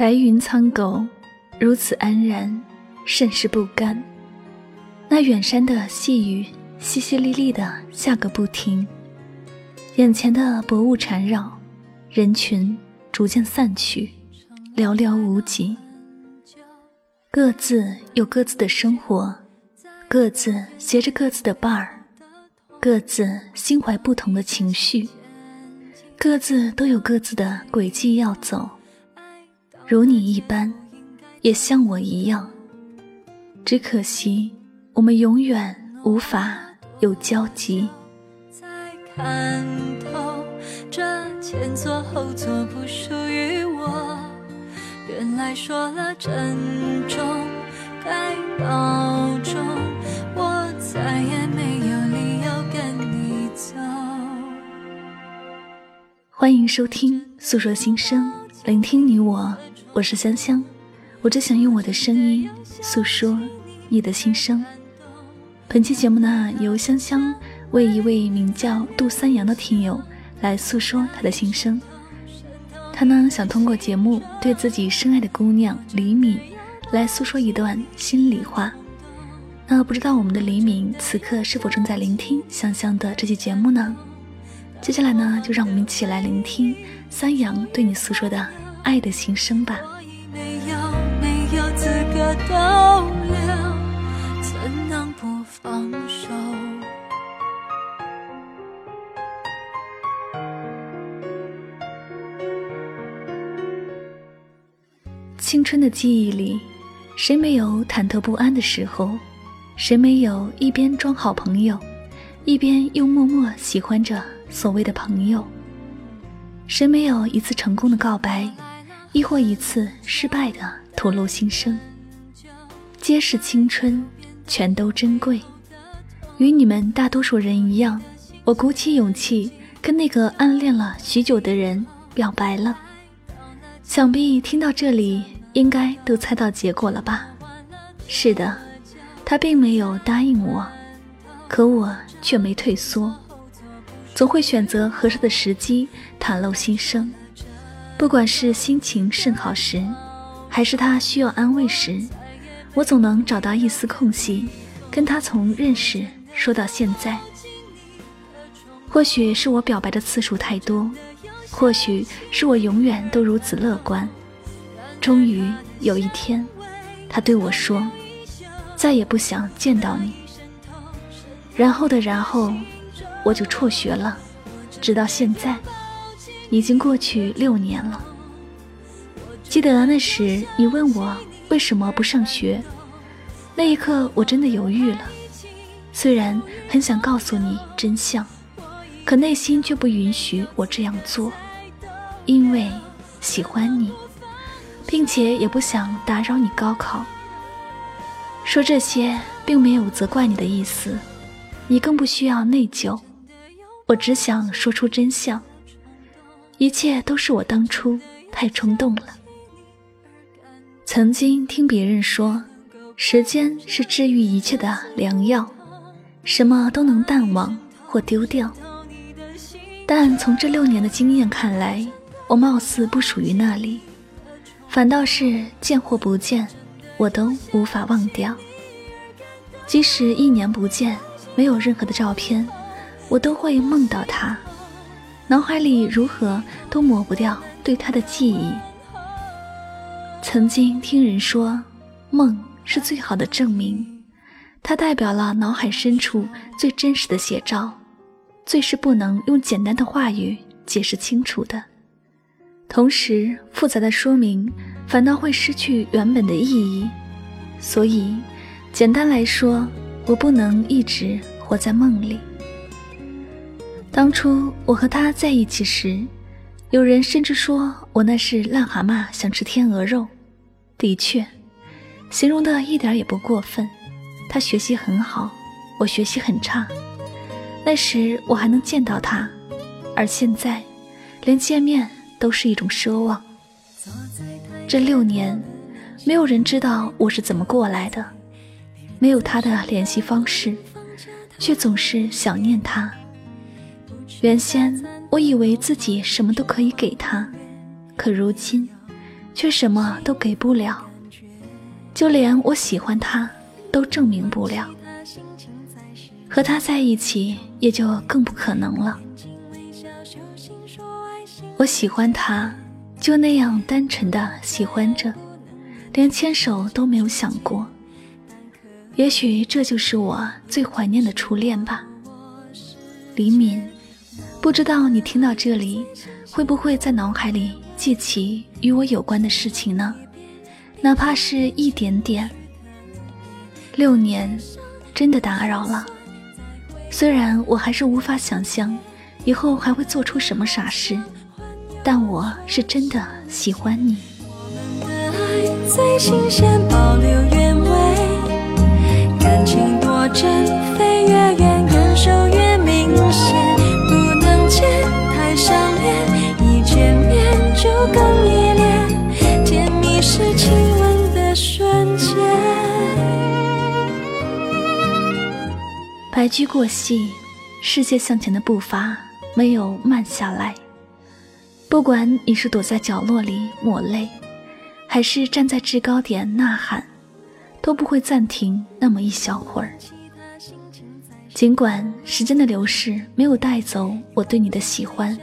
白云苍狗，如此安然，甚是不甘。那远山的细雨，淅淅沥沥的下个不停。眼前的薄雾缠绕，人群逐渐散去，寥寥无几。各自有各自的生活，各自携着各自的伴儿，各自心怀不同的情绪，各自都有各自的轨迹要走。如你一般，也像我一样。只可惜，我们永远无法有交集。才看透，这前座后座不属于我。原来说了珍重，该保重，我再也没有理由跟你走。欢迎收听《诉说心声》，聆听你我，我是香香，我只想用我的声音诉说你的心声。本期节目呢，由香香为一位名叫杜三阳的听友来诉说他的心声。他呢想通过节目对自己深爱的姑娘李敏来诉说一段心里话。那不知道我们的李敏此刻是否正在聆听香香的这期节目呢？接下来呢，就让我们一起来聆听三阳对你诉说的爱的心声吧。青春的记忆里，谁没有忐忑不安的时候？谁没有一边装好朋友，一边又默默喜欢着所谓的朋友？谁没有一次成功的告白，亦或一次失败的吐露心声？皆是青春，全都珍贵。与你们大多数人一样，我鼓起勇气跟那个暗恋了许久的人表白了。想必听到这里，应该都猜到结果了吧？是的，他并没有答应我，可我却没退缩，总会选择合适的时机袒露心声。不管是心情甚好时，还是他需要安慰时，我总能找到一丝空隙，跟他从认识说到现在。或许是我表白的次数太多。或许是我永远都如此乐观。终于有一天，他对我说：“再也不想见到你。”然后的然后，我就辍学了，直到现在，已经过去六年了。记得那时你问我为什么不上学，那一刻我真的犹豫了。虽然很想告诉你真相。可内心却不允许我这样做，因为喜欢你，并且也不想打扰你高考。说这些并没有责怪你的意思，你更不需要内疚。我只想说出真相，一切都是我当初太冲动了。曾经听别人说，时间是治愈一切的良药，什么都能淡忘或丢掉。但从这六年的经验看来，我貌似不属于那里，反倒是见或不见，我都无法忘掉。即使一年不见，没有任何的照片，我都会梦到他，脑海里如何都抹不掉对他的记忆。曾经听人说，梦是最好的证明，它代表了脑海深处最真实的写照。最是不能用简单的话语解释清楚的，同时复杂的说明反倒会失去原本的意义。所以，简单来说，我不能一直活在梦里。当初我和他在一起时，有人甚至说我那是癞蛤蟆想吃天鹅肉。的确，形容的一点也不过分。他学习很好，我学习很差。那时我还能见到他，而现在，连见面都是一种奢望。这六年，没有人知道我是怎么过来的，没有他的联系方式，却总是想念他。原先我以为自己什么都可以给他，可如今，却什么都给不了，就连我喜欢他都证明不了，和他在一起也就更不可能了。我喜欢他，就那样单纯的喜欢着，连牵手都没有想过。也许这就是我最怀念的初恋吧，李敏。不知道你听到这里，会不会在脑海里记起与我有关的事情呢？哪怕是一点点。六年，真的打扰了。虽然我还是无法想象以后还会做出什么傻事，但我是真的喜欢你。我们的爱最新鲜，保留原味，感情多真，飞越远，感受越明显。更依恋，甜蜜是亲吻的瞬间白驹过隙，世界向前的步伐没有慢下来。不管你是躲在角落里抹泪，还是站在制高点呐喊，都不会暂停那么一小会儿。尽管时间的流逝没有带走我对你的喜欢，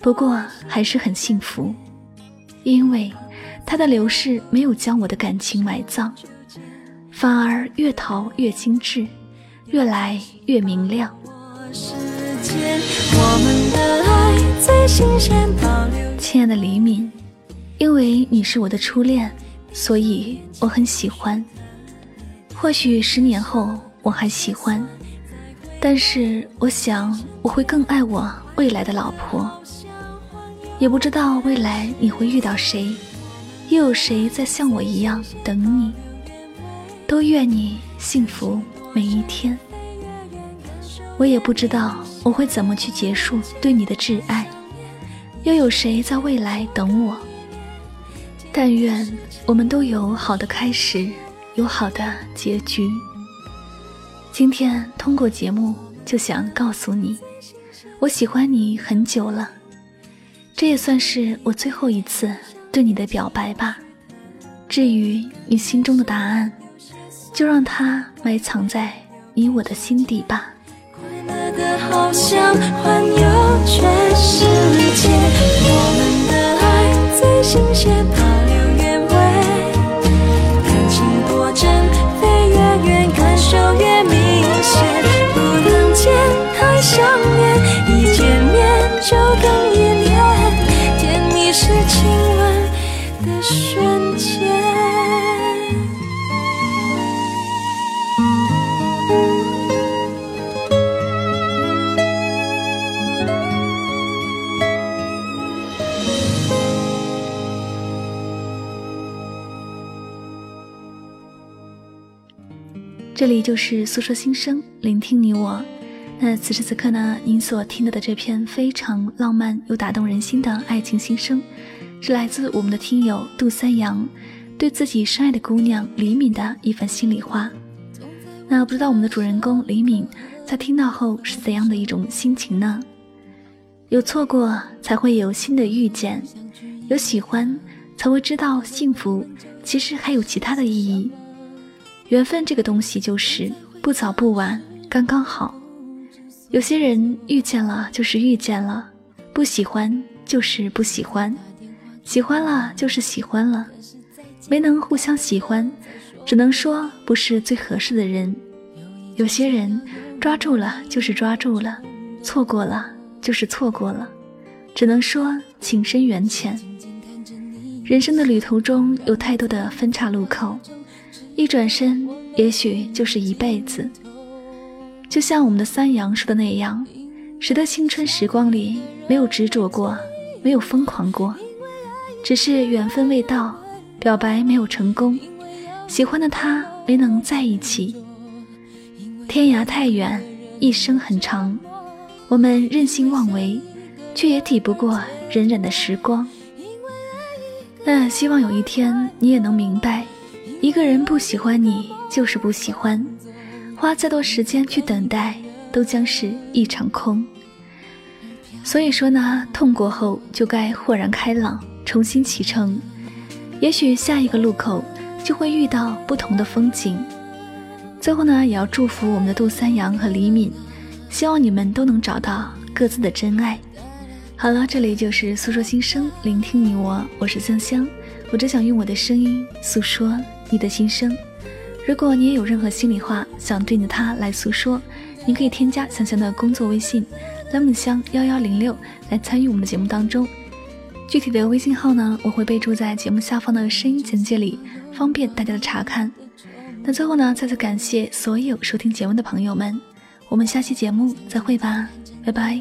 不过还是很幸福，因为它的流逝没有将我的感情埋葬，反而越淘越精致。越来越明亮。亲爱的李敏，因为你是我的初恋，所以我很喜欢。或许十年后我还喜欢，但是我想我会更爱我未来的老婆。也不知道未来你会遇到谁，又有谁在像我一样等你。都愿你幸福。每一天，我也不知道我会怎么去结束对你的挚爱，又有谁在未来等我？但愿我们都有好的开始，有好的结局。今天通过节目就想告诉你，我喜欢你很久了，这也算是我最后一次对你的表白吧。至于你心中的答案。就让它埋藏在你我的心底吧。快乐的好像环游全世界，我们的爱最新鲜，保留原味，感情多真，飞越远，感受越明显，不能见太想念，的瞬间。这里就是诉说心声，聆听你我。那此时此刻呢，您所听到的这篇非常浪漫又打动人心的爱情心声，是来自我们的听友杜三阳对自己深爱的姑娘李敏的一份心里话。那不知道我们的主人公李敏在听到后是怎样的一种心情呢？有错过，才会有新的遇见；有喜欢，才会知道幸福其实还有其他的意义。缘分这个东西就是不早不晚，刚刚好。有些人遇见了就是遇见了，不喜欢就是不喜欢，喜欢了就是喜欢了，没能互相喜欢，只能说不是最合适的人。有些人抓住了就是抓住了，错过了就是错过了，只能说情深缘浅。人生的旅途中有太多的分岔路口。一转身，也许就是一辈子。就像我们的三阳说的那样，谁的青春时光里没有执着过，没有疯狂过？只是缘分未到，表白没有成功，喜欢的他没能在一起。天涯太远，一生很长，我们任性妄为，却也抵不过荏苒的时光。那希望有一天你也能明白。一个人不喜欢你，就是不喜欢，花再多时间去等待，都将是一场空。所以说呢，痛过后就该豁然开朗，重新启程，也许下一个路口就会遇到不同的风景。最后呢，也要祝福我们的杜三阳和李敏，希望你们都能找到各自的真爱。好了，这里就是诉说心声，聆听你我，我是香香，我只想用我的声音诉说你的心声。如果你也有任何心里话想对你的他来诉说，你可以添加香香的工作微信 lemon 香幺幺零六来参与我们的节目当中。具体的微信号呢，我会备注在节目下方的声音简介里，方便大家的查看。那最后呢，再次感谢所有收听节目的朋友们，我们下期节目再会吧，拜拜。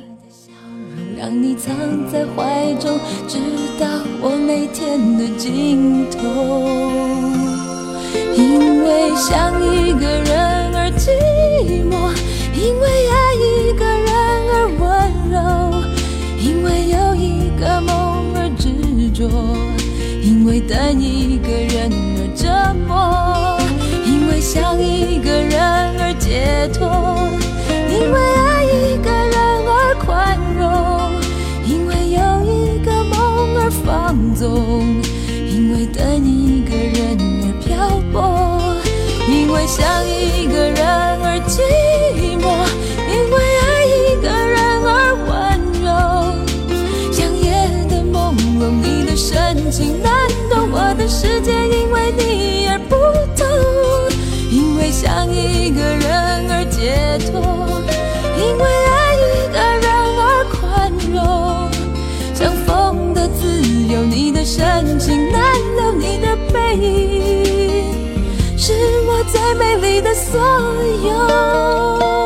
让你藏在怀中，直到我每天的尽头。因为想一个人而寂寞，因为爱因一个人而折磨，因为想一个人而解脱，因为爱一个人而宽容，因为有一个梦而放纵，因为等一个人而漂泊。因为想一个人而寂寞，因为爱一个人而温柔。像夜的朦胧，你的深情最美丽的所有。